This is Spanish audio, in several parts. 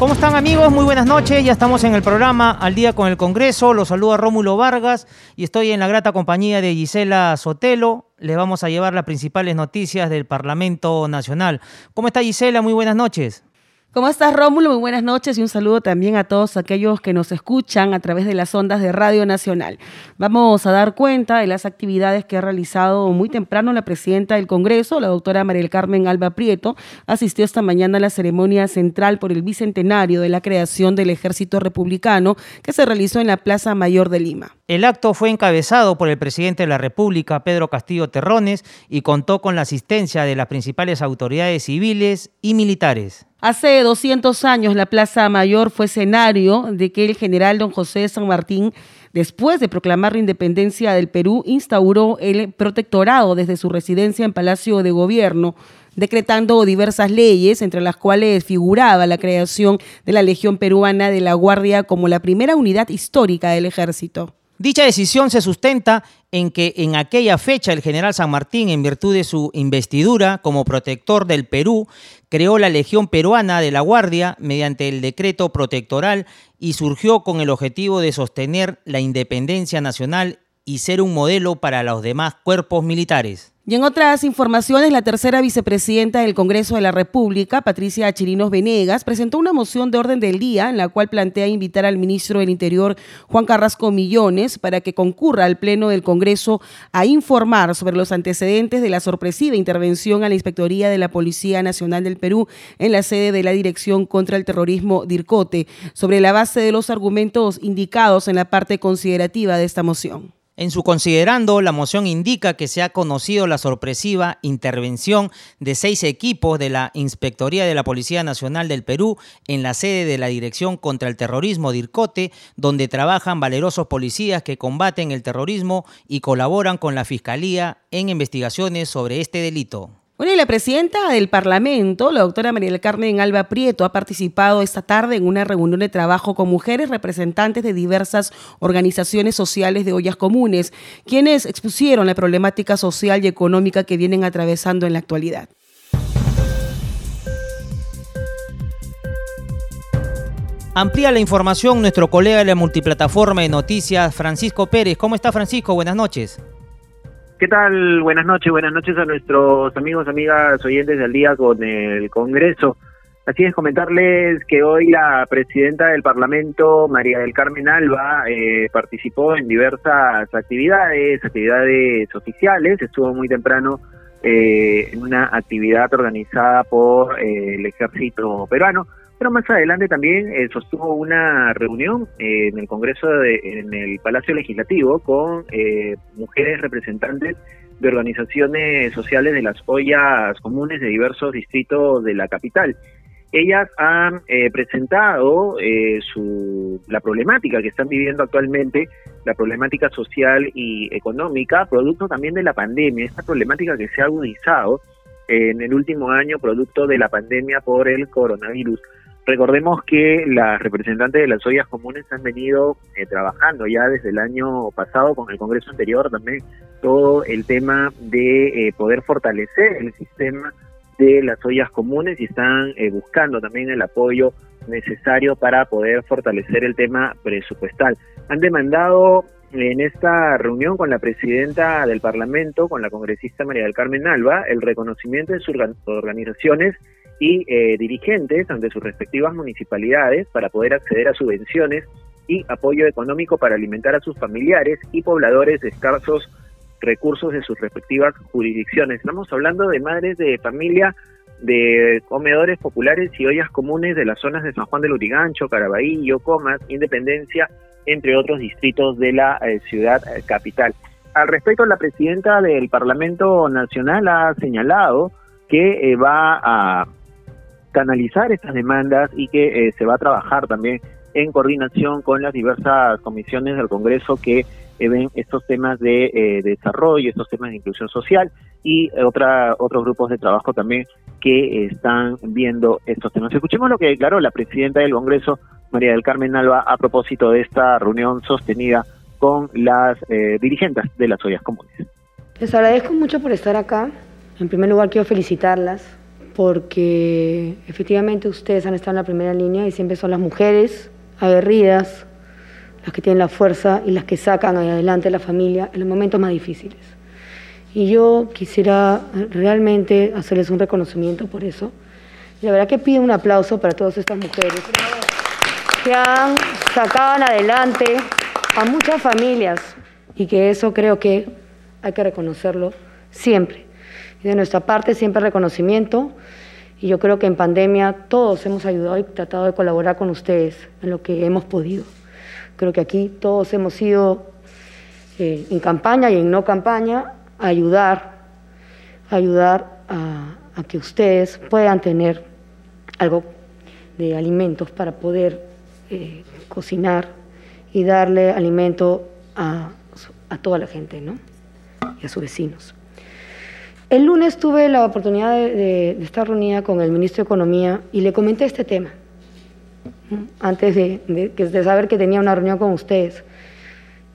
¿Cómo están amigos? Muy buenas noches. Ya estamos en el programa Al día con el Congreso. Los saluda Rómulo Vargas y estoy en la grata compañía de Gisela Sotelo. Les vamos a llevar las principales noticias del Parlamento Nacional. ¿Cómo está Gisela? Muy buenas noches. ¿Cómo estás, Rómulo? Muy buenas noches y un saludo también a todos aquellos que nos escuchan a través de las ondas de Radio Nacional. Vamos a dar cuenta de las actividades que ha realizado muy temprano la presidenta del Congreso, la doctora María Carmen Alba Prieto. Asistió esta mañana a la ceremonia central por el bicentenario de la creación del Ejército Republicano que se realizó en la Plaza Mayor de Lima. El acto fue encabezado por el presidente de la República, Pedro Castillo Terrones, y contó con la asistencia de las principales autoridades civiles y militares. Hace 200 años la Plaza Mayor fue escenario de que el general don José San Martín, después de proclamar la independencia del Perú, instauró el protectorado desde su residencia en Palacio de Gobierno decretando diversas leyes, entre las cuales figuraba la creación de la Legión Peruana de la Guardia como la primera unidad histórica del ejército. Dicha decisión se sustenta en que en aquella fecha el general San Martín, en virtud de su investidura como protector del Perú, creó la Legión Peruana de la Guardia mediante el decreto protectoral y surgió con el objetivo de sostener la independencia nacional y ser un modelo para los demás cuerpos militares. Y en otras informaciones, la tercera vicepresidenta del Congreso de la República, Patricia Chirinos Venegas, presentó una moción de orden del día en la cual plantea invitar al ministro del Interior, Juan Carrasco Millones, para que concurra al Pleno del Congreso a informar sobre los antecedentes de la sorpresiva intervención a la Inspectoría de la Policía Nacional del Perú en la sede de la Dirección contra el Terrorismo DIRCOTE, sobre la base de los argumentos indicados en la parte considerativa de esta moción. En su considerando, la moción indica que se ha conocido la sorpresiva intervención de seis equipos de la Inspectoría de la Policía Nacional del Perú en la sede de la Dirección contra el Terrorismo DIRCOTE, donde trabajan valerosos policías que combaten el terrorismo y colaboran con la Fiscalía en investigaciones sobre este delito. Bueno, y la presidenta del Parlamento, la doctora María del Carmen Alba Prieto, ha participado esta tarde en una reunión de trabajo con mujeres representantes de diversas organizaciones sociales de ollas comunes, quienes expusieron la problemática social y económica que vienen atravesando en la actualidad. Amplía la información nuestro colega de la multiplataforma de noticias, Francisco Pérez. ¿Cómo está Francisco? Buenas noches. ¿Qué tal? Buenas noches, buenas noches a nuestros amigos, amigas, oyentes del día con el Congreso. Así es, comentarles que hoy la presidenta del Parlamento, María del Carmen Alba, eh, participó en diversas actividades, actividades oficiales, estuvo muy temprano eh, en una actividad organizada por eh, el ejército peruano pero más adelante también eh, sostuvo una reunión eh, en el Congreso, de, en el Palacio Legislativo, con eh, mujeres representantes de organizaciones sociales de las ollas comunes de diversos distritos de la capital. Ellas han presentado su, la problemática que están viviendo actualmente, la problemática social y económica, producto también de la pandemia, esta problemática que se ha agudizado en el último año producto de la pandemia por el coronavirus. Recordemos que las representantes de las ollas comunes han venido eh, trabajando ya desde el año pasado con el Congreso anterior también todo el tema de eh, poder fortalecer el sistema de las ollas comunes y están eh, buscando también el apoyo necesario para poder fortalecer el tema presupuestal. Han demandado en esta reunión con la presidenta del Parlamento, con la congresista María del Carmen Alba, el reconocimiento de sus organizaciones y eh, dirigentes ante sus respectivas municipalidades para poder acceder a subvenciones y apoyo económico para alimentar a sus familiares y pobladores de escasos recursos de sus respectivas jurisdicciones. Estamos hablando de madres de familia de comedores populares y ollas comunes de las zonas de San Juan del Urigancho, Caraballo, Comas, Independencia, entre otros distritos de la eh, ciudad eh, capital. Al respecto, la presidenta del Parlamento Nacional ha señalado que va a canalizar estas demandas y que eh, se va a trabajar también en coordinación con las diversas comisiones del Congreso que ven estos temas de eh, desarrollo, estos temas de inclusión social y otra, otros grupos de trabajo también que están viendo estos temas. Escuchemos lo que declaró la presidenta del Congreso, María del Carmen Alba, a propósito de esta reunión sostenida con las eh, dirigentes de las ollas comunes. Les agradezco mucho por estar acá. En primer lugar, quiero felicitarlas porque efectivamente ustedes han estado en la primera línea y siempre son las mujeres aguerridas, las que tienen la fuerza y las que sacan adelante a la familia en los momentos más difíciles. Y yo quisiera realmente hacerles un reconocimiento por eso. la verdad que pido un aplauso para todas estas mujeres que han sacado adelante a muchas familias y que eso creo que hay que reconocerlo siempre. Y de nuestra parte siempre reconocimiento y yo creo que en pandemia todos hemos ayudado y tratado de colaborar con ustedes en lo que hemos podido. Creo que aquí todos hemos ido eh, en campaña y en no campaña a ayudar, ayudar a, que ustedes puedan tener algo de alimentos para poder eh, cocinar y darle alimento a, toda la gente ¿no? y a sus vecinos. El lunes tuve la oportunidad de, estar reunida con el ministro de Economía y le comenté este tema, antes de, de, saber que tenía una reunión con ustedes.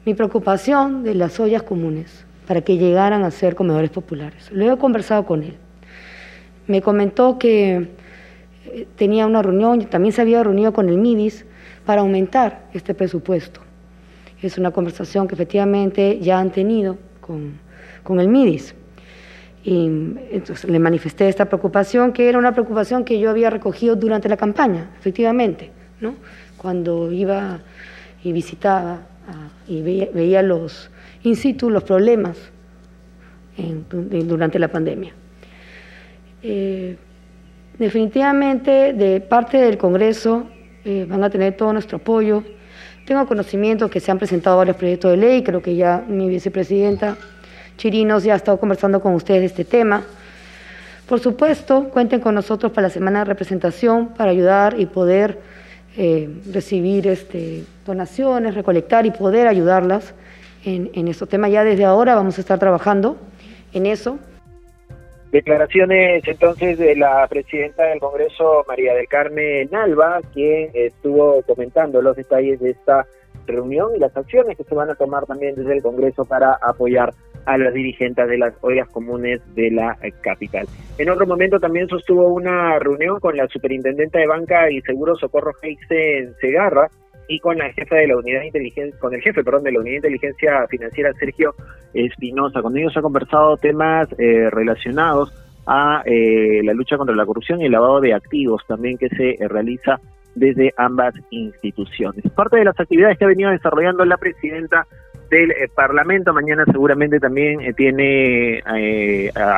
Mi preocupación de las ollas comunes para que llegaran a ser comedores populares. Lo he conversado con él. Me comentó que eh, tenía una reunión, también se había reunido con el MIDIS para aumentar este presupuesto. Es una conversación que efectivamente ya han tenido con, con el MIDIS. Y entonces le manifesté esta preocupación, que era una preocupación que yo había recogido durante la campaña, efectivamente, cuando iba y visitaba y veía, los in situ, los problemas durante la pandemia. Eh, definitivamente, de parte del Congreso, eh, van a tener todo nuestro apoyo. Tengo conocimiento que se han presentado varios proyectos de ley, creo que ya mi vicepresidenta Chirinos ya ha estado conversando con ustedes de este tema. Por supuesto, cuenten con nosotros para la semana de representación para ayudar y poder eh, recibir este, donaciones, recolectar y poder ayudarlas en, en estos temas. Ya desde ahora vamos a estar trabajando en eso. Declaraciones entonces de la presidenta del Congreso, María del Carmen Alba, quien estuvo comentando los detalles de esta reunión y las acciones que se van a tomar también desde el Congreso para apoyar a las dirigentes de las ollas comunes de la capital. En otro momento también sostuvo una reunión con la superintendenta de banca y seguro Socorro en Segarra y con la jefa de la unidad inteligencia, con el jefe, perdón, de la unidad de inteligencia financiera Sergio Espinosa. Con ellos ha conversado temas eh, relacionados a eh, la lucha contra la corrupción y el lavado de activos también que se eh, realiza desde ambas instituciones. Parte de las actividades que ha venido desarrollando la presidenta del Parlamento, mañana seguramente también tiene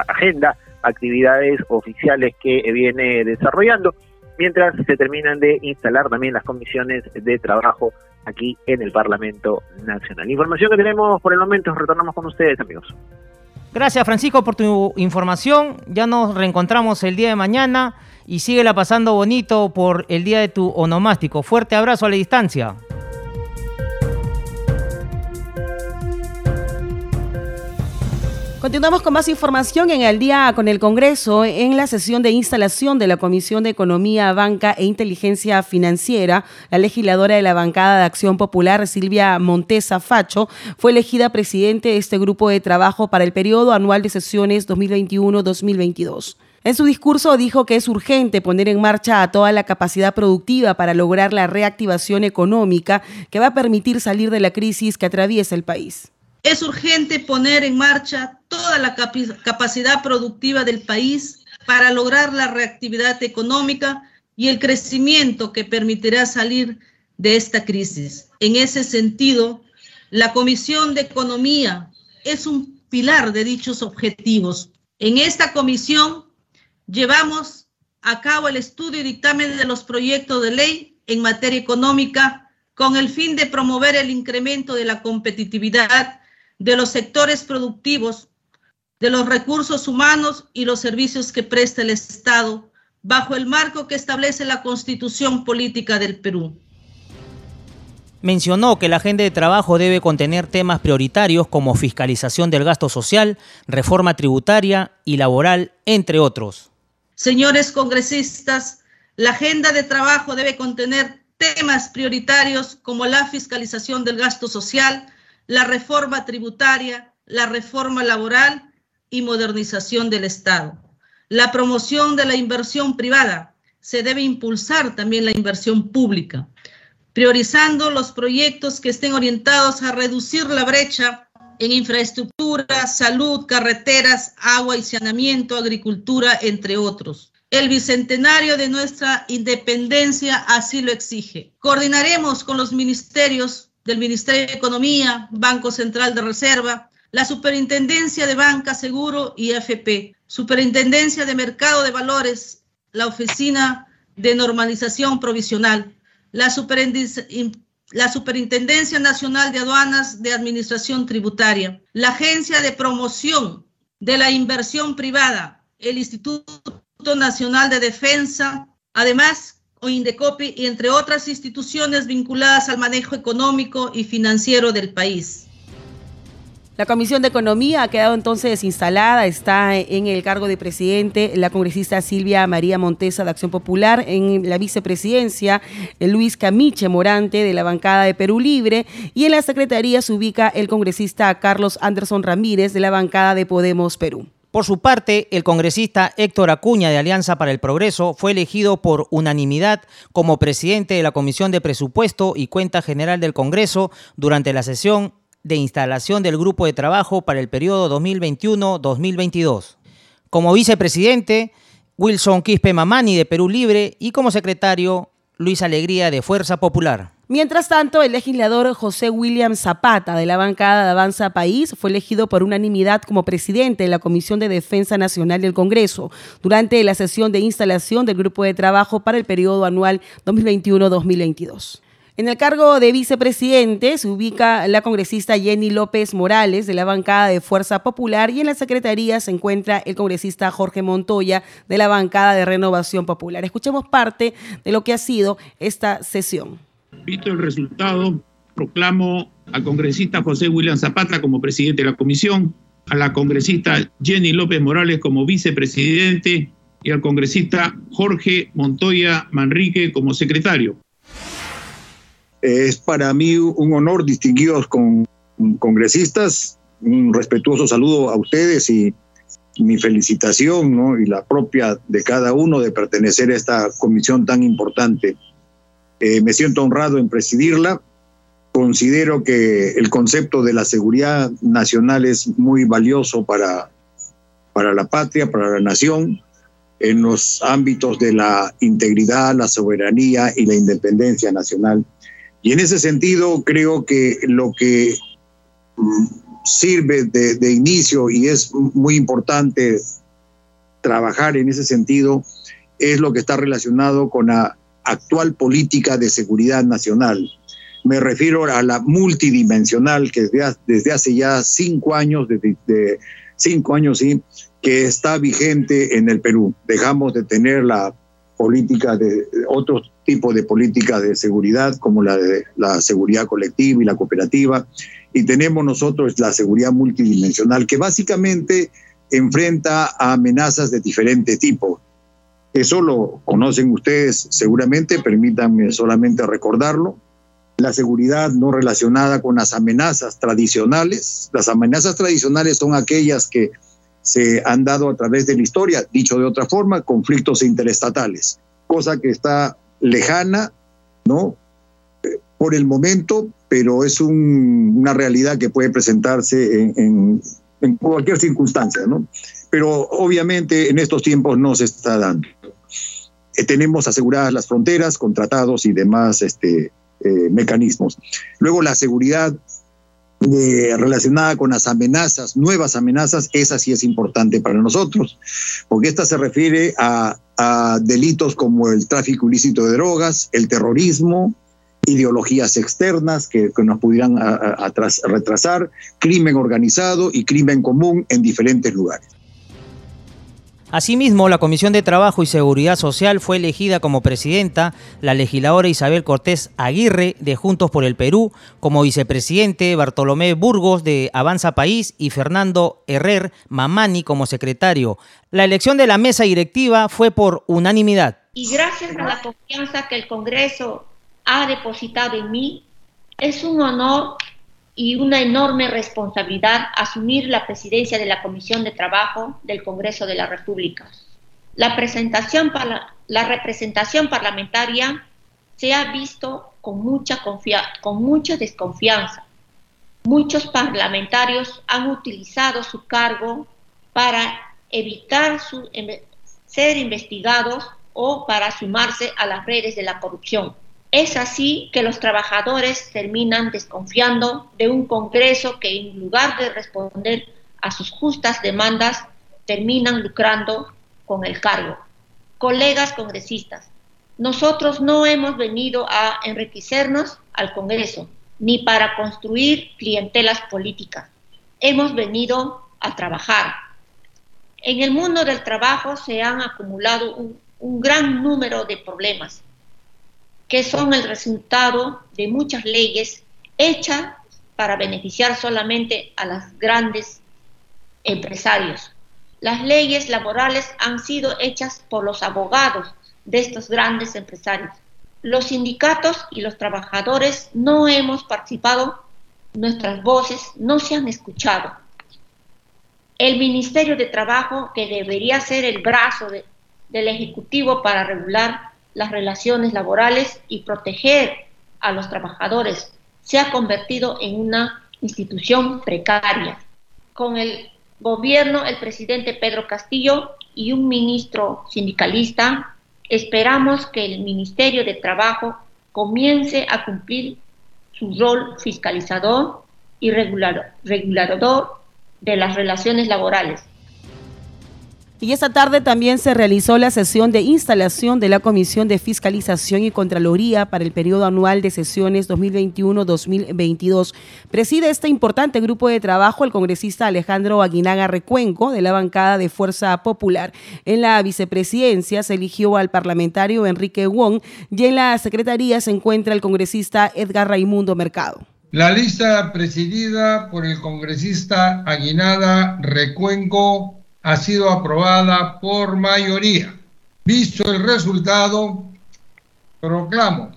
agenda actividades oficiales que viene desarrollando mientras se terminan de instalar también las comisiones de trabajo aquí en el Parlamento Nacional. Información que tenemos por el momento, retornamos con ustedes amigos. Gracias Francisco por tu información, ya nos reencontramos el día de mañana y síguela pasando bonito por el día de tu onomástico. Fuerte abrazo a la distancia. Continuamos con más información en el día con el Congreso. En la sesión de instalación de la Comisión de Economía, Banca e Inteligencia Financiera, la legisladora de la bancada de Acción Popular, Silvia Montesa Facho, fue elegida presidente de este grupo de trabajo para el periodo anual de sesiones 2021-2022. En su discurso dijo que es urgente poner en marcha a toda la capacidad productiva para lograr la reactivación económica que va a permitir salir de la crisis que atraviesa el país. Es urgente poner en marcha toda la capacidad productiva del país para lograr la reactividad económica y el crecimiento que permitirá salir de esta crisis. En ese sentido, la Comisión de Economía es un pilar de dichos objetivos. En esta comisión llevamos a cabo el estudio y dictamen de los proyectos de ley en materia económica con el fin de promover el incremento de la competitividad de los sectores productivos, de los recursos humanos y los servicios que presta el Estado bajo el marco que establece la Constitución Política del Perú. Mencionó que la agenda de trabajo debe contener temas prioritarios como fiscalización del gasto social, reforma tributaria y laboral, entre otros. Señores congresistas, la agenda de trabajo debe contener temas prioritarios como la fiscalización del gasto social, la reforma tributaria, la reforma laboral y modernización del Estado. La promoción de la inversión privada. Se debe impulsar también la inversión pública priorizando los proyectos que estén orientados a reducir la brecha en infraestructura, salud, carreteras, agua y saneamiento, agricultura, entre otros. El bicentenario de nuestra independencia así lo exige. Coordinaremos con los ministerios del Ministerio de Economía, Banco Central de Reserva, la Superintendencia de Banca, Seguro y AFP, Superintendencia de Mercado de Valores, la Oficina de Normalización Provisional, la, Superintendencia Nacional de Aduanas de Administración Tributaria, la Agencia de Promoción de la Inversión Privada, el Instituto Nacional de Defensa, además, o Indecopi, y entre otras instituciones vinculadas al manejo económico y financiero del país. La Comisión de Economía ha quedado entonces instalada, está en el cargo de presidente la congresista Silvia María Montesa de Acción Popular, en la vicepresidencia Luis Camiche Morante de la bancada de Perú Libre y en la secretaría se ubica el congresista Carlos Anderson Ramírez de la bancada de Podemos Perú. Por su parte, el congresista Héctor Acuña de Alianza para el Progreso fue elegido por unanimidad como presidente de la Comisión de Presupuesto y Cuenta General del Congreso durante la sesión de instalación del grupo de trabajo para el periodo 2021-2022. Como vicepresidente, Wilson Quispe Mamani de Perú Libre y como secretario, Luis Alegría de Fuerza Popular. Mientras tanto, el legislador José William Zapata de la bancada de Avanza País fue elegido por unanimidad como presidente de la Comisión de Defensa Nacional del Congreso durante la sesión de instalación del grupo de trabajo para el periodo anual 2021-2022. En el cargo de vicepresidente se ubica la congresista Jenny López Morales de la bancada de Fuerza Popular y en la secretaría se encuentra el congresista Jorge Montoya de la bancada de Renovación Popular. Escuchemos parte de lo que ha sido esta sesión. Visto el resultado, proclamo al congresista José William Zapata como presidente de la comisión, a la congresista Jenny López Morales como vicepresidente y al congresista Jorge Montoya Manrique como secretario. Es para mí un honor distinguidos con congresistas, un respetuoso saludo a ustedes y mi felicitación ¿no? y la propia de cada uno de pertenecer a esta comisión tan importante. Eh, me siento honrado en presidirla. Considero que el concepto de la seguridad nacional es muy valioso para, para la patria, para la nación, en los ámbitos de la integridad, la soberanía y la independencia nacional. Y en ese sentido creo que lo que mm, sirve de, inicio y es muy importante trabajar en ese sentido es lo que está relacionado con la actual política de seguridad nacional. Me refiero a la multidimensional que desde, desde hace ya cinco años, desde, cinco años, sí, que está vigente en el Perú. Dejamos de tener la política de otros tipos de políticas de seguridad como la de la seguridad colectiva y la cooperativa y tenemos nosotros la seguridad multidimensional que básicamente enfrenta a amenazas de diferente tipo. Eso lo conocen ustedes seguramente, permítanme solamente recordarlo. La seguridad no relacionada con las amenazas tradicionales. Las amenazas tradicionales son aquellas que se han dado a través de la historia, dicho de otra forma, conflictos interestatales, cosa que está lejana, ¿no? Por el momento, pero es una realidad que puede presentarse en, cualquier circunstancia, ¿no? Pero obviamente en estos tiempos no se está dando. Eh, tenemos aseguradas las fronteras con tratados y demás este, eh, mecanismos. Luego la seguridad relacionada con las amenazas, nuevas amenazas, esa sí es importante para nosotros, porque esta se refiere a, delitos como el tráfico ilícito de drogas, el terrorismo, ideologías externas que, nos pudieran retrasar, crimen organizado y crimen común en diferentes lugares. Asimismo, la Comisión de Trabajo y Seguridad Social fue elegida como presidenta la legisladora Isabel Cortés Aguirre de Juntos por el Perú, como vicepresidente Bartolomé Burgos de Avanza País y Fernando Herrer Mamani como secretario. La elección de la mesa directiva fue por unanimidad. Y gracias a la confianza que el Congreso ha depositado en mí, es un honor y una enorme responsabilidad asumir la presidencia de la Comisión de Trabajo del Congreso de la República. La, presentación para, la representación parlamentaria se ha visto con mucha, con mucha desconfianza. Muchos parlamentarios han utilizado su cargo para evitar su, ser investigados o para sumarse a las redes de la corrupción. Es así que los trabajadores terminan desconfiando de un Congreso que en lugar de responder a sus justas demandas, terminan lucrando con el cargo. Colegas congresistas, nosotros no hemos venido a enriquecernos al Congreso, ni para construir clientelas políticas. Hemos venido a trabajar. En el mundo del trabajo se han acumulado un, un gran número de problemas que son el resultado de muchas leyes hechas para beneficiar solamente a los grandes empresarios. Las leyes laborales han sido hechas por los abogados de estos grandes empresarios. Los sindicatos y los trabajadores no hemos participado, nuestras voces no se han escuchado. El Ministerio de Trabajo, que debería ser el brazo del Ejecutivo para regular las relaciones laborales y proteger a los trabajadores se ha convertido en una institución precaria. Con el gobierno, el presidente Pedro Castillo y un ministro sindicalista, esperamos que el Ministerio de Trabajo comience a cumplir su rol fiscalizador y regulador de las relaciones laborales y esta tarde también se realizó la sesión de instalación de la Comisión de Fiscalización y Contraloría para el periodo anual de sesiones 2021-2022. Preside este importante grupo de trabajo el congresista Alejandro Aguinaga Recuenco de la bancada de Fuerza Popular. En la vicepresidencia se eligió al parlamentario Enrique Wong y en la secretaría se encuentra el congresista Edgar Raimundo Mercado. La lista presidida por el congresista Aguinaga Recuenco ha sido aprobada por mayoría. Visto el resultado, proclamo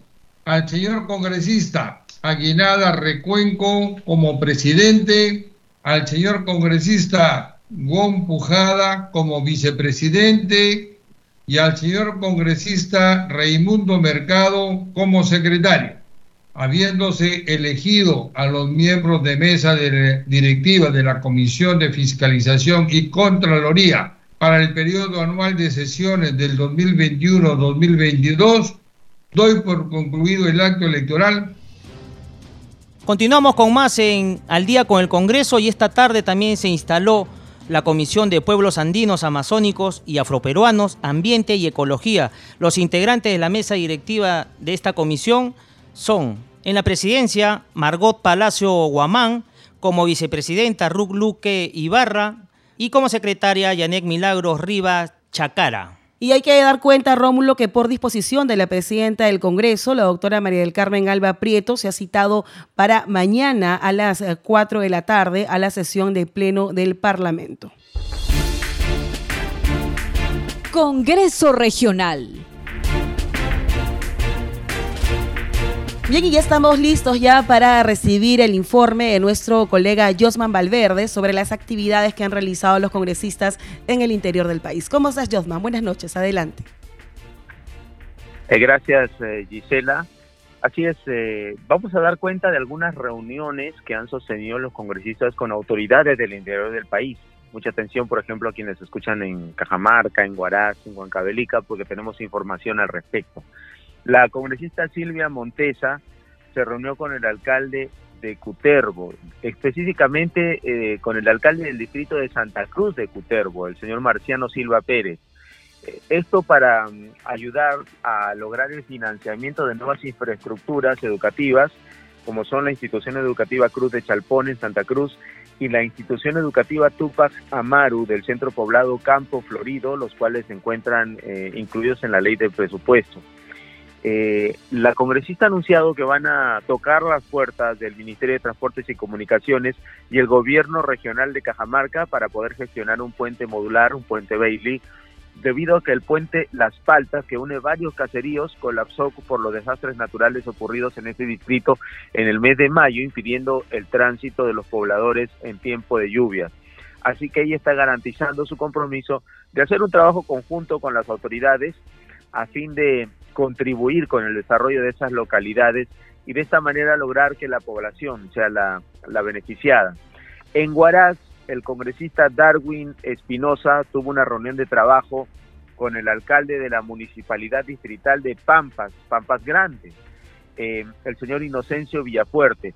al señor congresista Aguinada Recuenco como presidente, al señor congresista Gon Pujada como vicepresidente y al señor congresista Raimundo Mercado como secretario habiéndose elegido a los miembros de mesa directiva de la Comisión de Fiscalización y Contraloría para el periodo anual de sesiones del 2021-2022, doy por concluido el acto electoral. Continuamos con más Al día con el Congreso y esta tarde también se instaló la Comisión de Pueblos Andinos, Amazónicos y Afroperuanos, Ambiente y Ecología. Los integrantes de la mesa directiva de esta comisión son en la presidencia, Margot Palacio Guamán, como vicepresidenta Ruc Luque Ibarra y como secretaria Yanek Milagros Rivas Chacara. Y hay que dar cuenta, Rómulo, que por disposición de la presidenta del Congreso, la doctora María del Carmen Alba Prieto, se ha citado para mañana a las 4 de la tarde a la sesión de pleno del Parlamento. Congreso Regional. Bien, y ya estamos listos ya para recibir el informe de nuestro colega Josman Valverde sobre las actividades que han realizado los congresistas en el interior del país. ¿Cómo estás, Josman? Buenas noches, adelante. Eh, gracias, eh, Gisela. Así es, eh, vamos a dar cuenta de algunas reuniones que han sostenido los congresistas con autoridades del interior del país. Mucha atención, por ejemplo, a quienes escuchan en Cajamarca, en Huaraz, en Huancavelica, porque tenemos información al respecto. La congresista Silvia Montesa se reunió con el alcalde de Cutervo, específicamente eh, con el alcalde del distrito de Santa Cruz de Cutervo, el señor Marciano Silva Pérez. Eh, esto para mm, ayudar a lograr el financiamiento de nuevas infraestructuras educativas, como son la institución educativa Cruz de Chalpón en Santa Cruz y la institución educativa Tupac Amaru del centro poblado Campo Florido, los cuales se encuentran eh, incluidos en la ley de presupuesto. Eh, la congresista ha anunciado que van a tocar las puertas del Ministerio de Transportes y Comunicaciones y el gobierno regional de Cajamarca para poder gestionar un puente modular, un puente Bailey, debido a que el puente Las Paltas, que une varios caseríos, colapsó por los desastres naturales ocurridos en este distrito en el mes de mayo, impidiendo el tránsito de los pobladores en tiempo de lluvias. Así que ella está garantizando su compromiso de hacer un trabajo conjunto con las autoridades a fin de contribuir con el desarrollo de esas localidades y de esta manera lograr que la población sea la, beneficiada. En Huaraz, el congresista Darwin Espinosa tuvo una reunión de trabajo con el alcalde de la municipalidad distrital de Pampas, Pampas Grandes, eh, el señor Inocencio Villafuerte.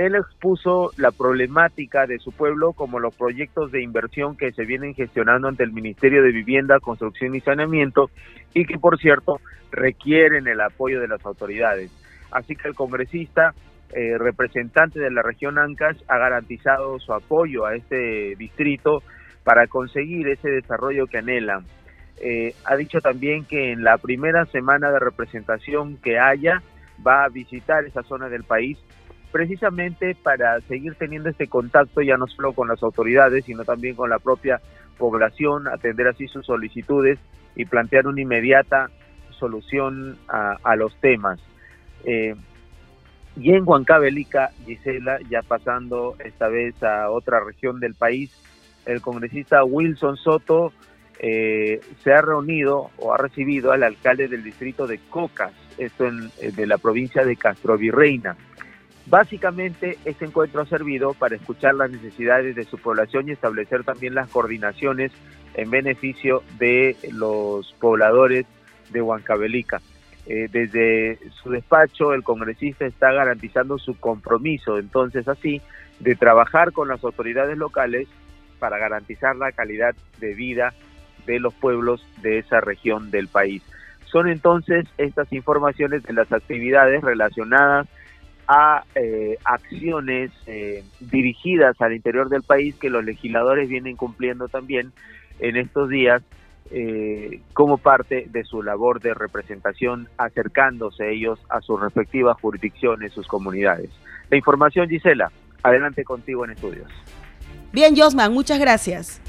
Él expuso la problemática de su pueblo como los proyectos de inversión que se vienen gestionando ante el Ministerio de Vivienda, Construcción y Saneamiento y que, por cierto, requieren el apoyo de las autoridades. Así que el congresista eh, representante de la región Ancas ha garantizado su apoyo a este distrito para conseguir ese desarrollo que anhelan. Eh, ha dicho también que en la primera semana de representación que haya va a visitar esa zona del país precisamente para seguir teniendo este contacto ya no solo con las autoridades, sino también con la propia población, atender así sus solicitudes y plantear una inmediata solución a, los temas. Eh, y en Huancavelica, Gisela, ya pasando esta vez a otra región del país, el congresista Wilson Soto eh, se ha reunido o ha recibido al alcalde del distrito de Cocas, esto en, eh, de la provincia de Castrovirreina. Básicamente, este encuentro ha servido para escuchar las necesidades de su población y establecer también las coordinaciones en beneficio de los pobladores de Huancavelica. Eh, desde su despacho el congresista está garantizando su compromiso, entonces así, de trabajar con las autoridades locales para garantizar la calidad de vida de los pueblos de esa región del país. Son entonces estas informaciones de las actividades relacionadas a eh, acciones eh, dirigidas al interior del país que los legisladores vienen cumpliendo también en estos días eh, como parte de su labor de representación, acercándose ellos a sus respectivas jurisdicciones, sus comunidades. La información, Gisela, adelante contigo en estudios. Bien, Josman, muchas gracias.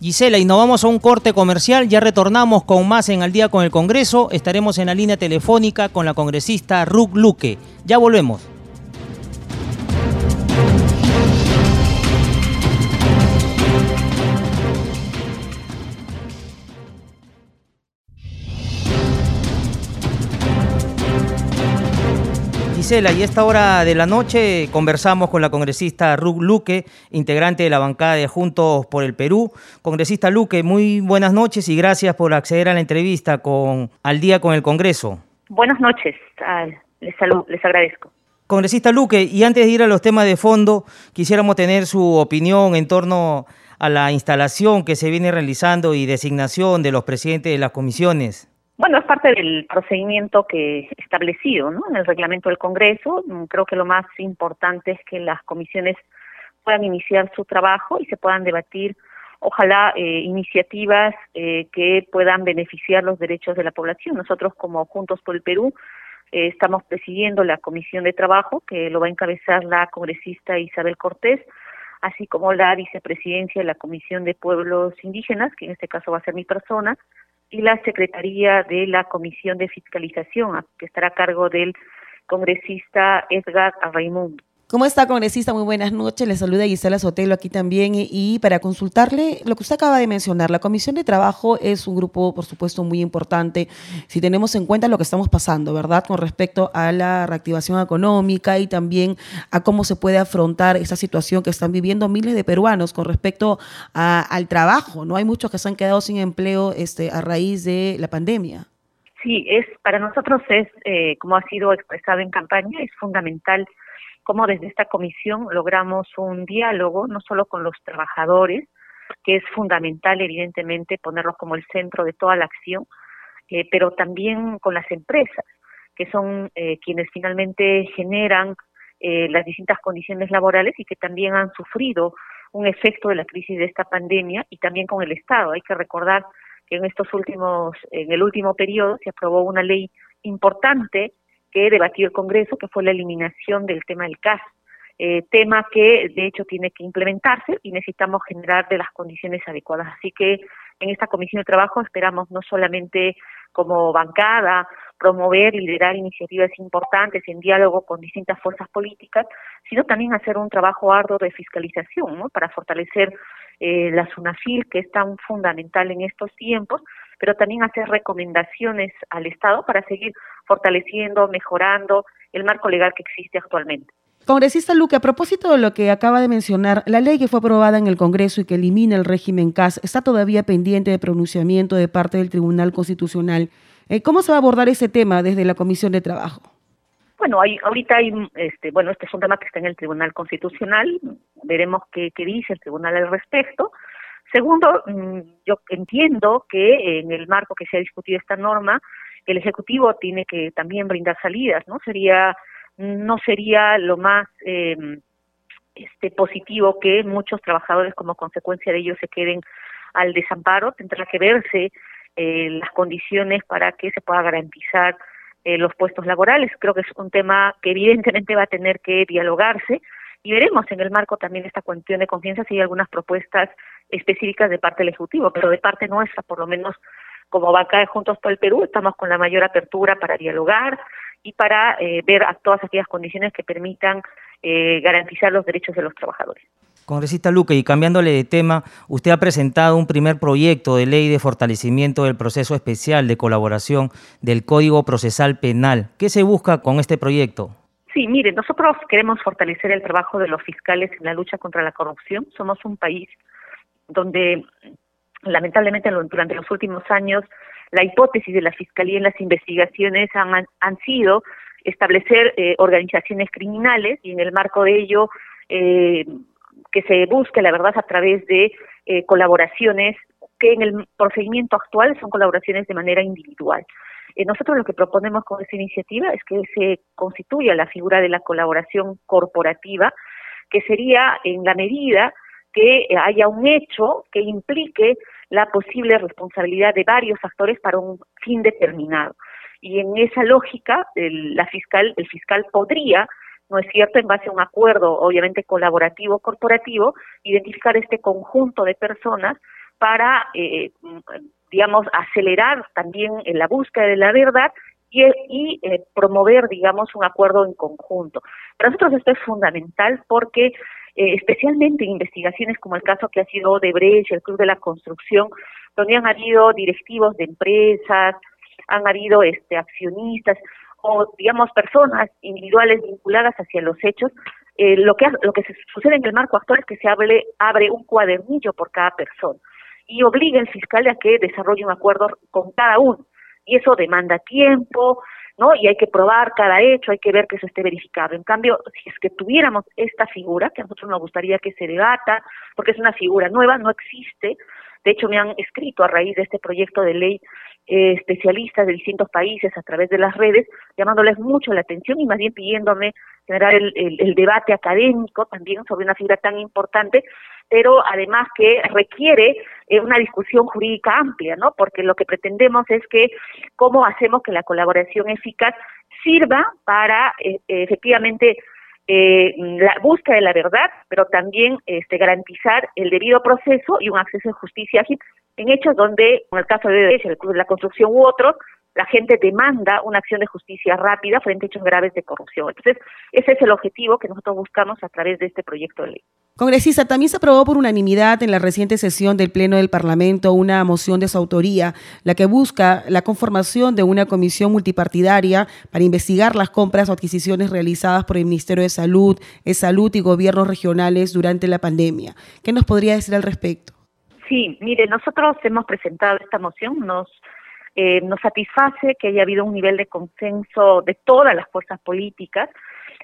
Gisela, y nos vamos a un corte comercial, ya retornamos con más en Al día con el Congreso, estaremos en la línea telefónica con la congresista Ruth Luque. Ya volvemos. Y esta hora de la noche conversamos con la congresista Ruth Luque, integrante de la bancada de Juntos por el Perú. Congresista Luque, muy buenas noches y gracias por acceder a la entrevista con Al Día con el Congreso. Buenas noches, les, les agradezco. Congresista Luque, y antes de ir a los temas de fondo, quisiéramos tener su opinión en torno a la instalación que se viene realizando y designación de los presidentes de las comisiones. Bueno, es parte del procedimiento que establecido ¿no? en el reglamento del Congreso. Mm, creo que lo más importante es que las comisiones puedan iniciar su trabajo y se puedan debatir, ojalá, eh, iniciativas eh, que puedan beneficiar los derechos de la población. Nosotros, como Juntos por el Perú, eh, estamos presidiendo la comisión de trabajo que lo va a encabezar la congresista Isabel Cortés, así como la vicepresidencia de la Comisión de Pueblos Indígenas, que en este caso va a ser mi persona, y la Secretaría de la Comisión de Fiscalización, que estará a cargo del congresista Edgar Raimundo. ¿Cómo está, congresista? Muy buenas noches. Le saluda Gisela Sotelo aquí también. Y para consultarle lo que usted acaba de mencionar, la Comisión de Trabajo es un grupo, por supuesto, muy importante si tenemos en cuenta lo que estamos pasando, ¿verdad? Con respecto a la reactivación económica y también a cómo se puede afrontar esta situación que están viviendo miles de peruanos con respecto al trabajo, ¿no? Hay muchos que se han quedado sin empleo este, a raíz de la pandemia. Sí, es para nosotros es, eh, como ha sido expresado en campaña, es fundamental cómo desde esta comisión logramos un diálogo, no solo con los trabajadores, que es fundamental, evidentemente, ponerlos como el centro de toda la acción, eh, pero también con las empresas, que son eh, quienes finalmente generan eh, las distintas condiciones laborales y que también han sufrido un efecto de la crisis de esta pandemia y también con el Estado. Hay que recordar que en estos últimos, en el último periodo se aprobó una ley importante que debatió el Congreso, que fue la eliminación del tema del CAS, eh, tema que de hecho tiene que implementarse y necesitamos generar de las condiciones adecuadas. Así que en esta comisión de trabajo esperamos no solamente como bancada promover, liderar iniciativas importantes en diálogo con distintas fuerzas políticas, sino también hacer un trabajo arduo de fiscalización ¿no? para fortalecer eh, la SUNAFIL, que es tan fundamental en estos tiempos, pero también hacer recomendaciones al Estado para seguir fortaleciendo, mejorando el marco legal que existe actualmente. Congresista Luque, a propósito de lo que acaba de mencionar, la ley que fue aprobada en el Congreso y que elimina el régimen CAS está todavía pendiente de pronunciamiento de parte del Tribunal Constitucional. Eh, ¿Cómo se va a abordar ese tema desde la Comisión de Trabajo? Bueno, hay, ahorita hay, este, bueno, este es un tema que está en el Tribunal Constitucional, veremos qué, qué dice el Tribunal al respecto. Segundo, mm, yo entiendo que en el marco que se ha discutido esta norma, el Ejecutivo tiene que también brindar salidas, ¿no? Sería no sería lo más eh, positivo que muchos trabajadores como consecuencia de ello se queden al desamparo, tendrá que verse eh, las condiciones para que se pueda garantizar eh, los puestos laborales. Creo que es un tema que evidentemente va a tener que dialogarse y veremos en el marco también esta cuestión de confianza si hay algunas propuestas específicas de parte del Ejecutivo, pero de parte nuestra, por lo menos como banca de Juntos por el Perú, estamos con la mayor apertura para dialogar, y para eh, ver a todas aquellas condiciones que permitan eh, garantizar los derechos de los trabajadores. Congresista Luque, y cambiándole de tema, usted ha presentado un primer proyecto de ley de fortalecimiento del proceso especial de colaboración del Código Procesal Penal. ¿Qué se busca con este proyecto? Sí, mire, nosotros queremos fortalecer el trabajo de los fiscales en la lucha contra la corrupción. Somos un país donde lamentablemente durante los últimos años la hipótesis de la Fiscalía en las investigaciones han, sido establecer eh, organizaciones criminales y en el marco de ello eh, que se busque la verdad a través de eh, colaboraciones que en el procedimiento actual son colaboraciones de manera individual. nosotros lo que proponemos con esta iniciativa es que se constituya la figura de la colaboración corporativa, que sería en la medida que haya un hecho que implique la posible responsabilidad de varios actores para un fin determinado. Y en esa lógica, el, la fiscal, el fiscal podría, no es cierto, en base a un acuerdo, obviamente colaborativo, corporativo, identificar este conjunto de personas para, eh, digamos, acelerar también en la búsqueda de la verdad y, y eh, promover, digamos, un acuerdo en conjunto. Para nosotros esto es fundamental porque eh, especialmente en investigaciones como el caso que ha sido Odebrecht, el Club de la Construcción, donde han habido directivos de empresas, han habido este, accionistas o, digamos, personas individuales vinculadas hacia los hechos, eh, lo, que, lo que sucede en el marco actual es que se abre, abre un cuadernillo por cada persona y obliga al fiscal a que desarrolle un acuerdo con cada uno. Y eso demanda tiempo, ¿no? Y hay que probar cada hecho, hay que ver que eso esté verificado. En cambio, si es que tuviéramos esta figura, que a nosotros nos gustaría que se debata, porque es una figura nueva, no existe, de hecho me han escrito a raíz de este proyecto de ley eh, especialistas de distintos países a través de las redes, llamándoles mucho la atención y más bien pidiéndome generar el, debate académico también sobre una figura tan importante pero además que requiere eh, una discusión jurídica amplia, ¿no? Porque lo que pretendemos es que cómo hacemos que la colaboración eficaz sirva para eh, efectivamente eh, la búsqueda de la verdad, pero también este, garantizar el debido proceso y un acceso a justicia en hechos donde, en el caso de la construcción u otros, la gente demanda una acción de justicia rápida frente a hechos graves de corrupción. Entonces, ese es el objetivo que nosotros buscamos a través de este proyecto de ley. Congresista, también se aprobó por unanimidad en la reciente sesión del Pleno del Parlamento una moción de su autoría, la que busca la conformación de una comisión multipartidaria para investigar las compras o adquisiciones realizadas por el Ministerio de Salud, de Salud y gobiernos regionales durante la pandemia. ¿Qué nos podría decir al respecto? Sí, mire, nosotros hemos presentado esta moción, nos eh, nos satisface que haya habido un nivel de consenso de todas las fuerzas políticas.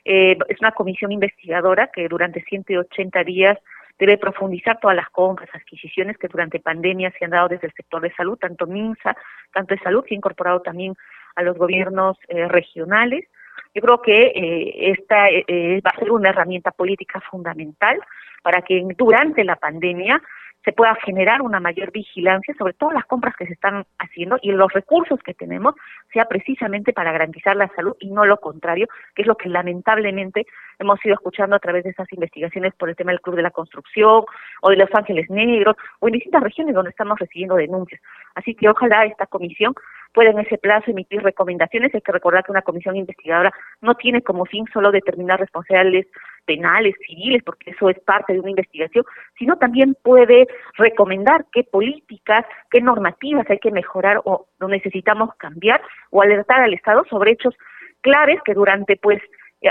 Eh, es una comisión investigadora que durante 180 días debe profundizar todas las compras, adquisiciones que durante pandemia se han dado desde el sector de salud, tanto MINSA, tanto de salud, que ha incorporado también a los gobiernos eh, regionales. Yo creo que eh, esta eh, va a ser una herramienta política fundamental para que durante la pandemia se pueda generar una mayor vigilancia sobre todas las compras que se están haciendo y los recursos que tenemos sea precisamente para garantizar la salud y no lo contrario, que es lo que lamentablemente hemos ido escuchando a través de esas investigaciones por el tema del Club de la Construcción o de Los Ángeles Negros o en distintas regiones donde estamos recibiendo denuncias. Así que ojalá esta comisión pueda en ese plazo emitir recomendaciones. Hay que recordar que una comisión investigadora no tiene como fin solo determinar responsables penales, civiles, porque eso es parte de una investigación, sino también puede recomendar qué políticas, qué normativas hay que mejorar o necesitamos cambiar o alertar al Estado sobre hechos claves que durante pues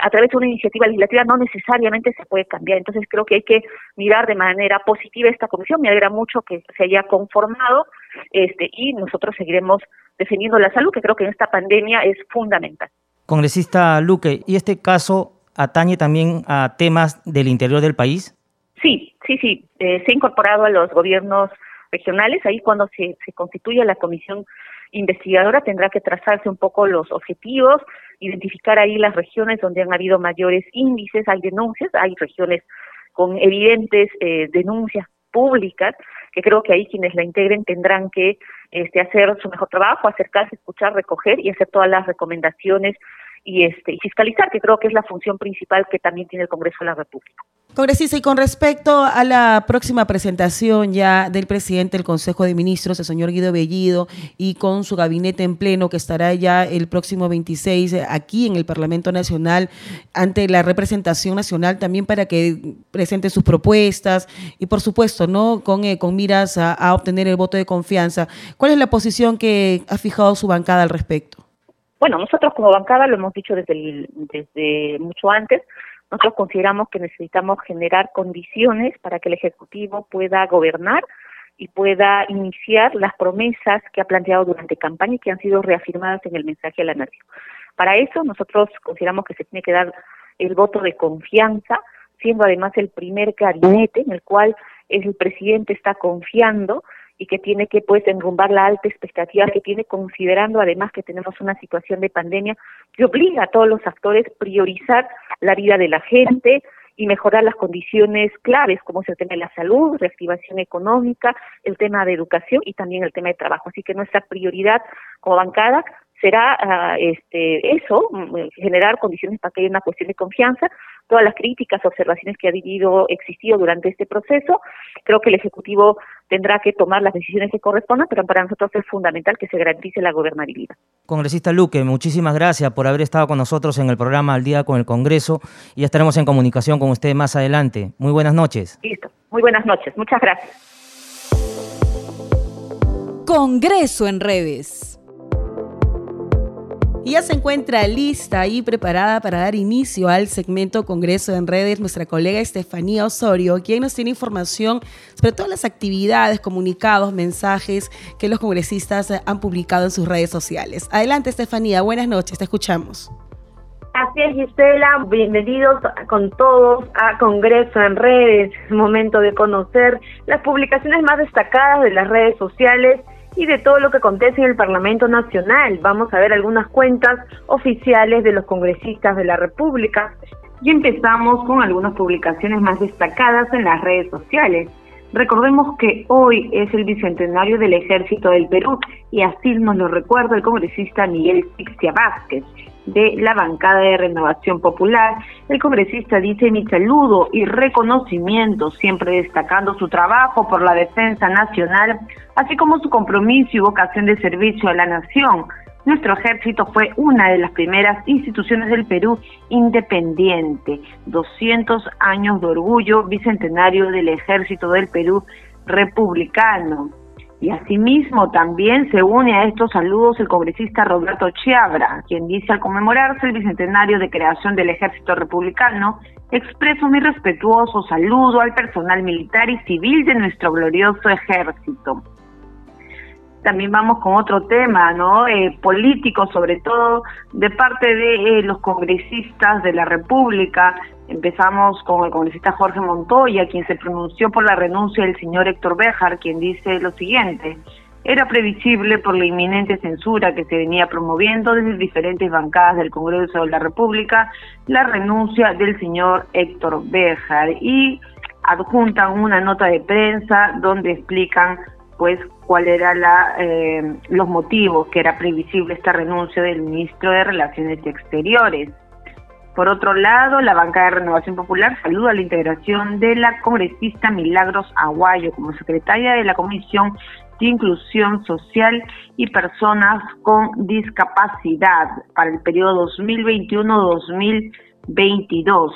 a través de una iniciativa legislativa no necesariamente se puede cambiar. Entonces creo que hay que mirar de manera positiva esta comisión. Me alegra mucho que se haya conformado este, y nosotros seguiremos defendiendo la salud, que creo que en esta pandemia es fundamental. Congresista Luque, ¿y este caso atañe también a temas del interior del país? Sí, sí, sí. Eh, se ha incorporado a los gobiernos regionales. Ahí cuando se, se constituye la comisión investigadora tendrá que trazarse un poco los objetivos, identificar ahí las regiones donde han habido mayores índices, hay denuncias, hay regiones con evidentes eh, denuncias públicas, que creo que ahí quienes la integren tendrán que este, hacer su mejor trabajo, acercarse, escuchar, recoger y hacer todas las recomendaciones y, este, y fiscalizar, que creo que es la función principal que también tiene el Congreso de la República. Congresista, y con respecto a la próxima presentación ya del presidente del Consejo de Ministros, el señor Guido Bellido, y con su gabinete en pleno que estará ya el próximo 26 aquí en el Parlamento Nacional ante la representación nacional también para que presente sus propuestas y por supuesto, ¿no? Con, eh, con miras a, obtener el voto de confianza. ¿Cuál es la posición que ha fijado su bancada al respecto? Bueno, nosotros como bancada lo hemos dicho desde, desde mucho antes, nosotros consideramos que necesitamos generar condiciones para que el Ejecutivo pueda gobernar y pueda iniciar las promesas que ha planteado durante campaña y que han sido reafirmadas en el mensaje a la nación. Para eso nosotros consideramos que se tiene que dar el voto de confianza, siendo además el primer gabinete en el cual el presidente está confiando y que tiene que pues enrumbar la alta expectativa que tiene considerando además que tenemos una situación de pandemia que obliga a todos los actores priorizar la vida de la gente y mejorar las condiciones claves como es el tema de la salud, reactivación económica, el tema de educación y también el tema de trabajo. Así que nuestra prioridad como bancada será uh, este, eso, mm, generar condiciones para que haya una cuestión de confianza. Todas las críticas, observaciones que ha habido, existido durante este proceso, creo que el Ejecutivo tendrá que tomar las decisiones que correspondan, pero para nosotros es fundamental que se garantice la gobernabilidad. Congresista Luque, muchísimas gracias por haber estado con nosotros en el programa Al Día con el Congreso y estaremos en comunicación con usted más adelante. Muy buenas noches. Listo, muy buenas noches. Muchas gracias. Congreso en redes. Y ya se encuentra lista y preparada para dar inicio al segmento Congreso en Redes nuestra colega Estefanía Osorio, quien nos tiene información sobre todas las actividades, comunicados, mensajes que los congresistas han publicado en sus redes sociales. Adelante Estefanía, buenas noches, te escuchamos. Así es, Gisela. Bienvenidos con todos a Congreso en Redes. Momento de conocer las publicaciones más destacadas de las redes sociales y de todo lo que acontece en el Parlamento Nacional. Vamos a ver algunas cuentas oficiales de los congresistas de la República y empezamos con algunas publicaciones más destacadas en las redes sociales. Recordemos que hoy es el bicentenario del Ejército del Perú y así nos lo recuerda el congresista Miguel Pixia Vázquez de la bancada de Renovación Popular. El congresista dice mi saludo y reconocimiento, siempre destacando su trabajo por la defensa nacional, así como su compromiso y vocación de servicio a la nación. Nuestro ejército fue una de las primeras instituciones del Perú independiente. 200 años de orgullo bicentenario del ejército del Perú republicano. Y asimismo también se une a estos saludos el congresista Roberto Chiabra, quien dice al conmemorarse el bicentenario de creación del ejército republicano, expreso mi respetuoso saludo al personal militar y civil de nuestro glorioso ejército. También vamos con otro tema, ¿no? Eh, político, sobre todo de parte de eh, los congresistas de la República, Empezamos con el congresista Jorge Montoya, quien se pronunció por la renuncia del señor Héctor Béjar, quien dice lo siguiente. era previsible por la inminente censura que se venía promoviendo desde diferentes bancadas del Congreso de la República la renuncia del señor Héctor Béjar y adjuntan una nota de prensa donde explican pues cuál era la, eh, los motivos que era previsible esta renuncia del ministro de Relaciones Exteriores. Por otro lado, la banca de Renovación Popular saluda la integración de la congresista Milagros Aguayo como secretaria de la Comisión de Inclusión Social y Personas con Discapacidad para el periodo 2021-2022.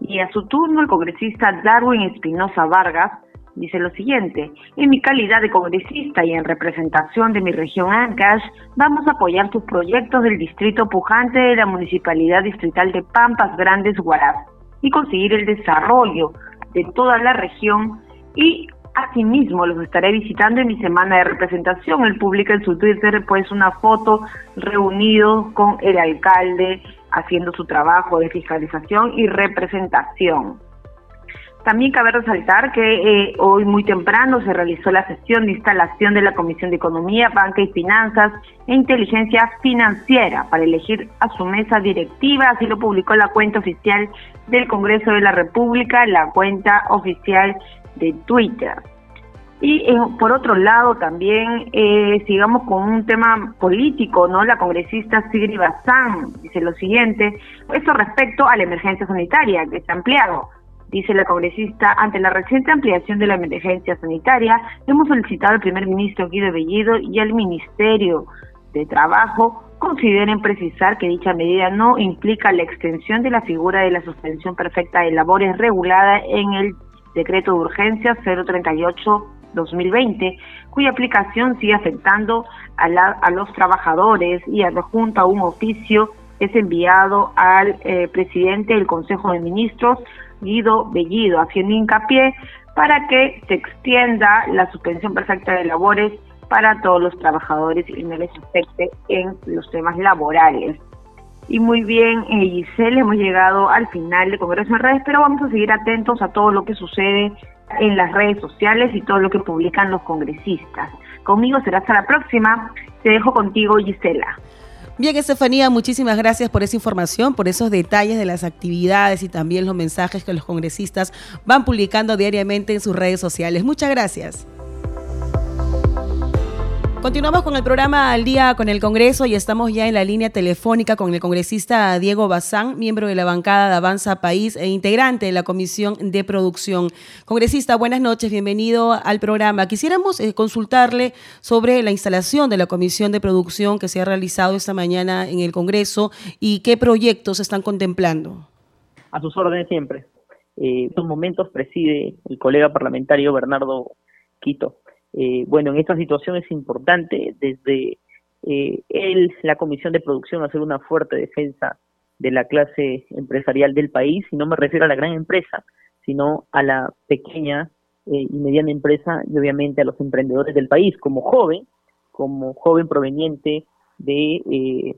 Y a su turno, el congresista Darwin Espinosa Vargas dice lo siguiente, en mi calidad de congresista y en representación de mi región Ancash, vamos a apoyar sus proyectos del distrito pujante de la Municipalidad Distrital de Pampas Grandes Huaraz y conseguir el desarrollo de toda la región y asimismo los estaré visitando en mi semana de representación. Él publica en su Twitter pues una foto reunido con el alcalde haciendo su trabajo de fiscalización y representación. También cabe resaltar que eh, hoy muy temprano se realizó la sesión de instalación de la Comisión de Economía, Banca y Finanzas e Inteligencia Financiera para elegir a su mesa directiva, así lo publicó la cuenta oficial del Congreso de la República, la cuenta oficial de Twitter. Y eh, por otro lado también eh, sigamos con un tema político, ¿no? La congresista Sigri Bazán dice lo siguiente, eso respecto a la emergencia sanitaria que ha ampliado dice la congresista, ante la reciente ampliación de la emergencia sanitaria, hemos solicitado al primer ministro Guido Bellido y al Ministerio de Trabajo consideren precisar que dicha medida no implica la extensión de la figura de la suspensión perfecta de labores regulada en el decreto de urgencia 038-2020, cuya aplicación sigue afectando a, a los trabajadores y adjunta un oficio es enviado al eh, presidente del Consejo de Ministros Guido Bellido, haciendo hincapié para que se extienda la suspensión perfecta de labores para todos los trabajadores y no les afecte en los temas laborales. Y muy bien, eh, Giselle, hemos llegado al final del Congreso en Redes, pero vamos a seguir atentos a todo lo que sucede en las redes sociales y todo lo que publican los congresistas. Conmigo será hasta la próxima. Te dejo contigo, Gisela. Bien, Estefanía, muchísimas gracias por esa información, por esos detalles de las actividades y también los mensajes que los congresistas van publicando diariamente en sus redes sociales. Muchas gracias. Continuamos con el programa Al Día con el Congreso y estamos ya en la línea telefónica con el congresista Diego Bazán, miembro de la bancada de Avanza País e integrante de la Comisión de Producción. Congresista, buenas noches, bienvenido al programa. Quisiéramos eh, consultarle sobre la instalación de la Comisión de Producción que se ha realizado esta mañana en el Congreso y qué proyectos están contemplando. A sus órdenes siempre. Eh, en estos momentos preside el colega parlamentario Bernardo Quito. Eh, bueno, en esta situación es importante desde eh, él, la Comisión de Producción, hacer una fuerte defensa de la clase empresarial del país, y no me refiero a la gran empresa, sino a la pequeña eh, y mediana empresa y obviamente a los emprendedores del país. Como joven, como joven proveniente de eh,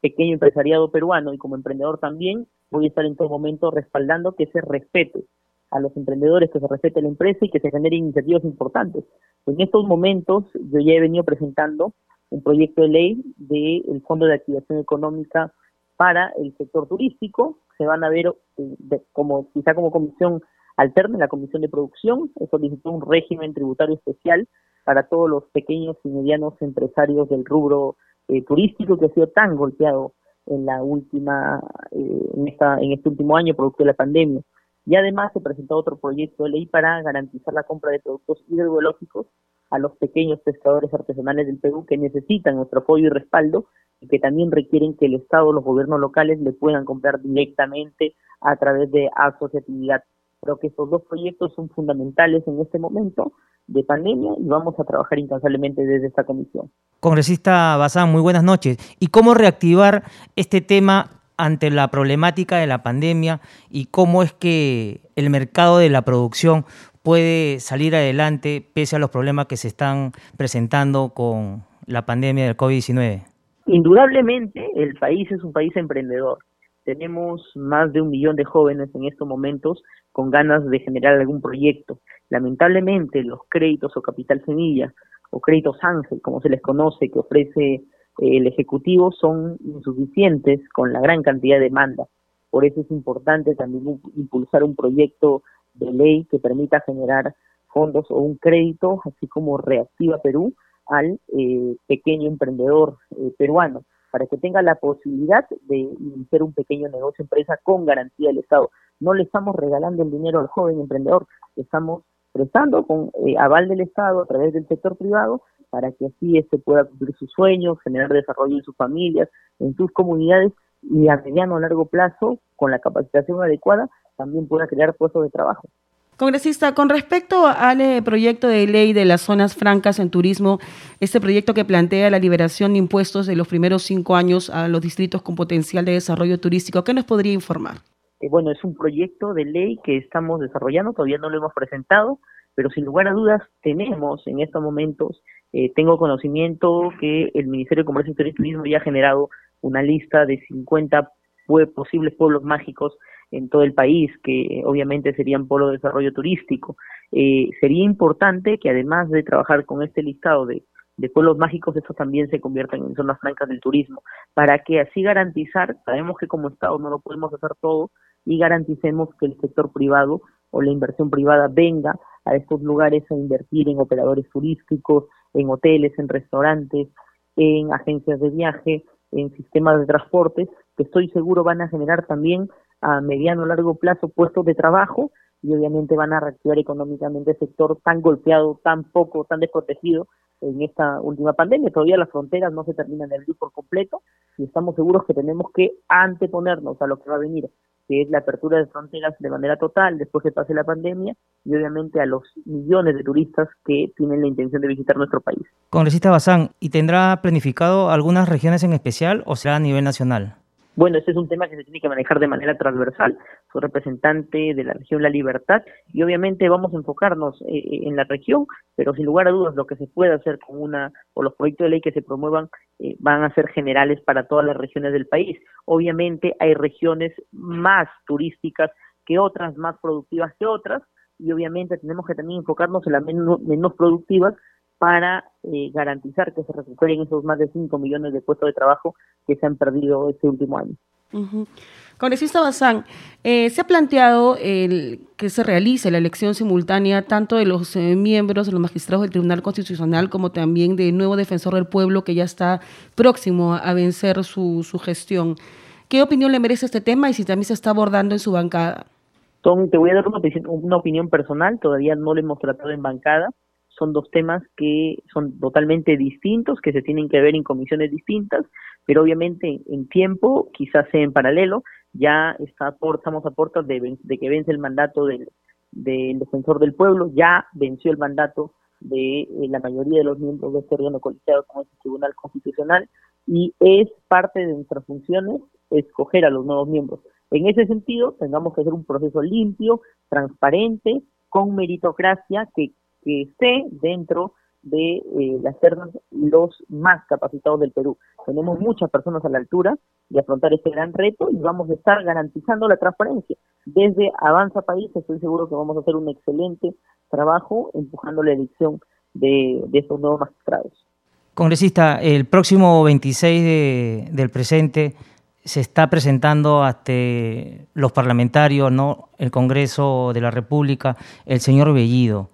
pequeño empresariado peruano y como emprendedor también, voy a estar en todo momento respaldando que se respete a los emprendedores, que se respete la empresa y que se generen iniciativas importantes. En estos momentos yo ya he venido presentando un proyecto de ley del Fondo de Activación Económica para el sector turístico. Se van a ver eh, como quizá como comisión alterna la comisión de producción. He solicitado un régimen tributario especial para todos los pequeños y medianos empresarios del rubro eh, turístico que ha sido tan golpeado en la última eh, en esta en este último año producto de la pandemia. Y además se presentó otro proyecto de ley para garantizar la compra de productos hidrobiológicos a los pequeños pescadores artesanales del Perú que necesitan nuestro apoyo y respaldo y que también requieren que el Estado los gobiernos locales le puedan comprar directamente a través de asociatividad. Creo que estos dos proyectos son fundamentales en este momento de pandemia y vamos a trabajar incansablemente desde esta comisión. Congresista Bazán, muy buenas noches. ¿Y cómo reactivar este tema ante la problemática de la pandemia y cómo es que el mercado de la producción puede salir adelante pese a los problemas que se están presentando con la pandemia del COVID-19? Indudablemente el país es un país emprendedor. Tenemos más de un millón de jóvenes en estos momentos con ganas de generar algún proyecto. Lamentablemente los créditos o capital semilla o créditos ángel, como se les conoce, que ofrece el Ejecutivo, son insuficientes con la gran cantidad de demanda. Por eso es importante también impulsar un proyecto de ley que permita generar fondos o un crédito, así como Reactiva Perú, al eh, pequeño emprendedor eh, peruano, para que tenga la posibilidad de iniciar un pequeño negocio empresa con garantía del Estado. No le estamos regalando el dinero al joven emprendedor, estamos prestando con eh, aval del Estado a través del sector privado para que así este pueda cumplir sus sueños, generar desarrollo en sus familias, en sus comunidades y a mediano o largo plazo, con la capacitación adecuada, también pueda crear puestos de trabajo. Congresista, con respecto al eh, proyecto de ley de las zonas francas en turismo, este proyecto que plantea la liberación de impuestos de los primeros cinco años a los distritos con potencial de desarrollo turístico, ¿qué nos podría informar? Eh, bueno, es un proyecto de ley que estamos desarrollando, todavía no lo hemos presentado, pero sin lugar a dudas tenemos en estos momentos, eh, tengo conocimiento que el Ministerio de Comercio y Turismo ya ha generado una lista de 50 posibles pueblos mágicos en todo el país, que obviamente serían polo de desarrollo turístico. Eh, sería importante que además de trabajar con este listado de, de pueblos mágicos, estos también se conviertan en zonas francas del turismo, para que así garantizar, sabemos que como Estado no lo podemos hacer todo, y garanticemos que el sector privado o la inversión privada venga a estos lugares a invertir en operadores turísticos, en hoteles, en restaurantes, en agencias de viaje, en sistemas de transporte, que estoy seguro van a generar también a mediano o largo plazo puestos de trabajo y obviamente van a reactivar económicamente el sector tan golpeado, tan poco, tan desprotegido en esta última pandemia. Todavía las fronteras no se terminan de abrir por completo y estamos seguros que tenemos que anteponernos a lo que va a venir, que es la apertura de fronteras de manera total después que pase la pandemia y obviamente a los millones de turistas que tienen la intención de visitar nuestro país. Congresista Bazán, ¿y tendrá planificado algunas regiones en especial o será a nivel nacional? Bueno, este es un tema que se tiene que manejar de manera transversal. Soy representante de la región La Libertad y obviamente vamos a enfocarnos eh, eh, en la región, pero sin lugar a dudas lo que se puede hacer con una o los proyectos de ley que se promuevan eh, van a ser generales para todas las regiones del país. Obviamente hay regiones más turísticas que otras, más productivas que otras y obviamente tenemos que también enfocarnos en las menos productivas para eh, garantizar que se recuperen esos más de 5 millones de puestos de trabajo que se han perdido este último año. Congresista Bazán, eh, se ha planteado el, que se realice la elección simultánea tanto de los eh, miembros, de los magistrados del Tribunal Constitucional, como también del nuevo defensor del pueblo que ya está próximo a, vencer su, gestión. ¿Qué opinión le merece este tema y si también se está abordando en su bancada? Te voy a dar una, una opinión personal, todavía no lo hemos tratado en bancada son dos temas que son totalmente distintos, que se tienen que ver en comisiones distintas, pero obviamente en tiempo, quizás sea en paralelo, ya está estamos a puertas de, que vence el mandato del, defensor del pueblo, ya venció el mandato de eh, la mayoría de los miembros de este órgano colegiado como es el Tribunal Constitucional y es parte de nuestras funciones escoger a los nuevos miembros. En ese sentido, tengamos que hacer un proceso limpio, transparente, con meritocracia, que que esté dentro de eh, los más capacitados del Perú. Tenemos muchas personas a la altura de afrontar este gran reto y vamos a estar garantizando la transparencia. Desde Avanza País estoy seguro que vamos a hacer un excelente trabajo empujando la elección de, de estos nuevos magistrados. Congresista, el próximo 26 del presente se está presentando ante los parlamentarios, ¿no? el Congreso de la República, el señor Bellido.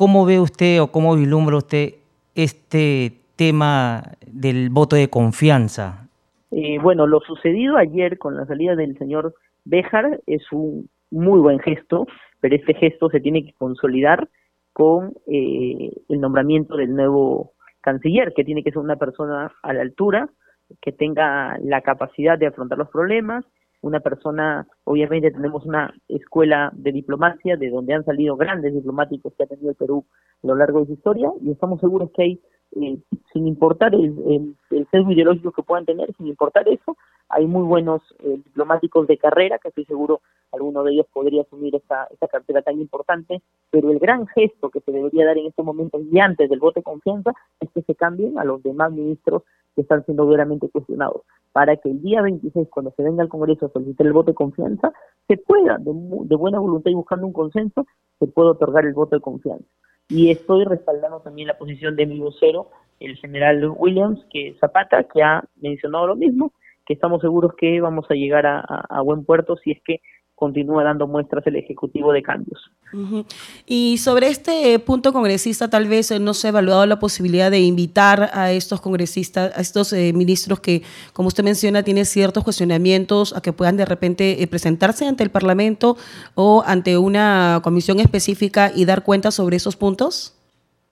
¿Cómo ve usted o cómo vislumbra usted este tema del voto de confianza? Eh, bueno, lo sucedido ayer con la salida del señor Béjar es un muy buen gesto, pero este gesto se tiene que consolidar con eh, el nombramiento del nuevo canciller, que tiene que ser una persona a la altura, que tenga la capacidad de afrontar los problemas, una persona, obviamente tenemos una escuela de diplomacia de donde han salido grandes diplomáticos que ha tenido el Perú a lo largo de su historia y estamos seguros que hay, eh, sin importar el, el, el, sesgo ideológico que puedan tener, sin importar eso, hay muy buenos eh, diplomáticos de carrera que estoy seguro alguno de ellos podría asumir esa, esa cartera tan importante, pero el gran gesto que se debería dar en este momento y antes del voto de confianza es que se cambien a los demás ministros que están siendo veramente cuestionados para que el día 26, cuando se venga al Congreso a solicitar el voto de confianza, se pueda, de, buena voluntad y buscando un consenso, se pueda otorgar el voto de confianza. y estoy respaldando también la posición de mi vocero, el general Williams, que Zapata, que ha mencionado lo mismo, que estamos seguros que vamos a llegar a buen puerto si es que continúa dando muestras el Ejecutivo de cambios. Y sobre este punto congresista, tal vez no se ha evaluado la posibilidad de invitar a estos congresistas, a estos eh, ministros que, como usted menciona, tienen ciertos cuestionamientos a que puedan de repente eh, presentarse ante el Parlamento o ante una comisión específica y dar cuenta sobre esos puntos.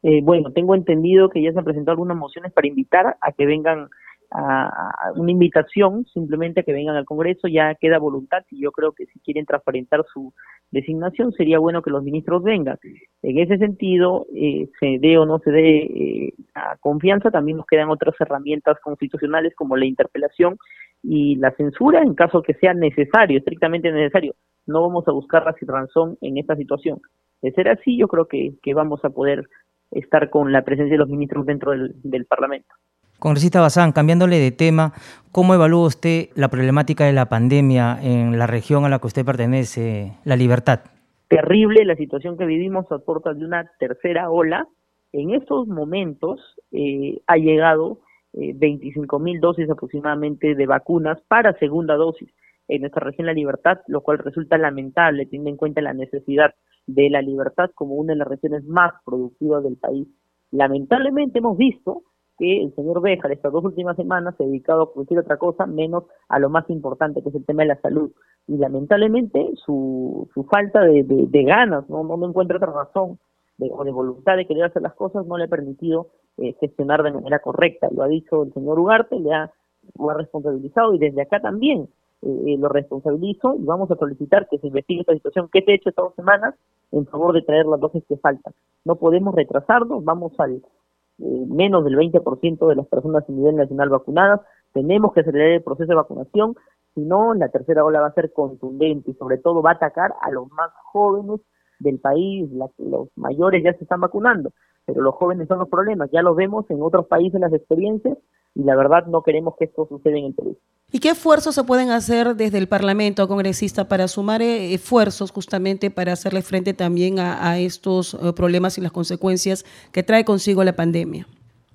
Eh, bueno, tengo entendido que ya se han presentado algunas mociones para invitar a que vengan a, una invitación simplemente a que vengan al Congreso, ya queda voluntad y yo creo que si quieren transparentar su designación sería bueno que los ministros vengan. En ese sentido, eh, se dé o no se dé eh, a confianza, también nos quedan otras herramientas constitucionales como la interpelación y la censura en caso que sea necesario, estrictamente necesario. No vamos a buscar la razón en esta situación. De ser así, yo creo que, que vamos a poder estar con la presencia de los ministros dentro del Parlamento. Congresista Bazán, cambiándole de tema, ¿cómo evalúa usted la problemática de la pandemia en la región a la que usted pertenece, La Libertad? Terrible la situación que vivimos a puertas de una tercera ola. En estos momentos eh, ha llegado eh, 25 mil dosis aproximadamente de vacunas para segunda dosis en nuestra región La Libertad, lo cual resulta lamentable teniendo en cuenta la necesidad de La Libertad como una de las regiones más productivas del país. Lamentablemente hemos visto que el señor Béjar estas dos últimas semanas se ha dedicado a producir otra cosa menos a lo más importante que es el tema de la salud. Y lamentablemente su, su falta de, de, ganas no, no, encuentra otra razón de, o de voluntad de querer hacer las cosas no le ha permitido eh, gestionar de manera correcta. Lo ha dicho el señor Ugarte le ha, lo ha responsabilizado y desde acá también eh, lo responsabilizo y vamos a solicitar que se investigue esta situación que se ha hecho estas dos semanas en favor de traer las dosis que faltan. No podemos retrasarnos vamos al eh, menos del 20% de las personas a nivel nacional vacunadas. Tenemos que acelerar el proceso de vacunación, si no, la tercera ola va a ser contundente y sobre todo va a atacar a los más jóvenes del país, los mayores ya se están vacunando, pero los jóvenes son los problemas, ya los vemos en otros países las experiencias y la verdad no queremos que esto suceda en el Perú. ¿Y qué esfuerzos se pueden hacer desde el Parlamento congresista para sumar eh, esfuerzos justamente para hacerle frente también a, estos eh, problemas y las consecuencias que trae consigo la pandemia?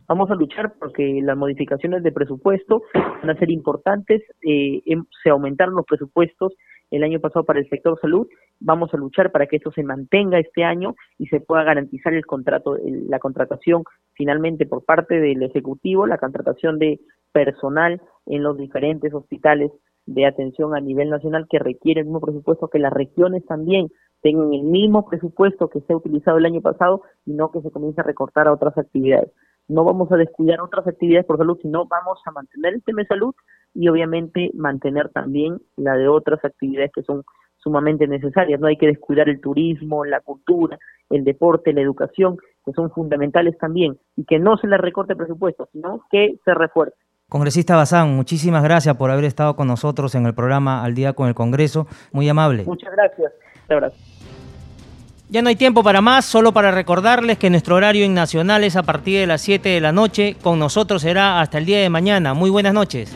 Vamos a luchar porque las modificaciones de presupuesto van a ser importantes. Eh, se aumentaron los presupuestos el año pasado para el sector salud. Vamos a luchar para que esto se mantenga este año y se pueda garantizar el contrato, la contratación finalmente por parte del Ejecutivo, la contratación de personal en los diferentes hospitales de atención a nivel nacional que requiere el mismo presupuesto, que las regiones también tengan el mismo presupuesto que se ha utilizado el año pasado y no que se comience a recortar a otras actividades. No vamos a descuidar otras actividades por salud, sino vamos a mantener el tema de salud y obviamente mantener también la de otras actividades que son sumamente necesarias. No hay que descuidar el turismo, la cultura, el deporte, la educación, que son fundamentales también, y que no se les recorte presupuesto, sino que se refuerce. Congresista Bazán, muchísimas gracias por haber estado con nosotros en el programa Al Día con el Congreso. Muy amable. Muchas gracias. Un abrazo. Ya no hay tiempo para más, solo para recordarles que nuestro horario en Nacional es a partir de las 7 de la noche. Con nosotros será hasta el día de mañana. Muy buenas noches.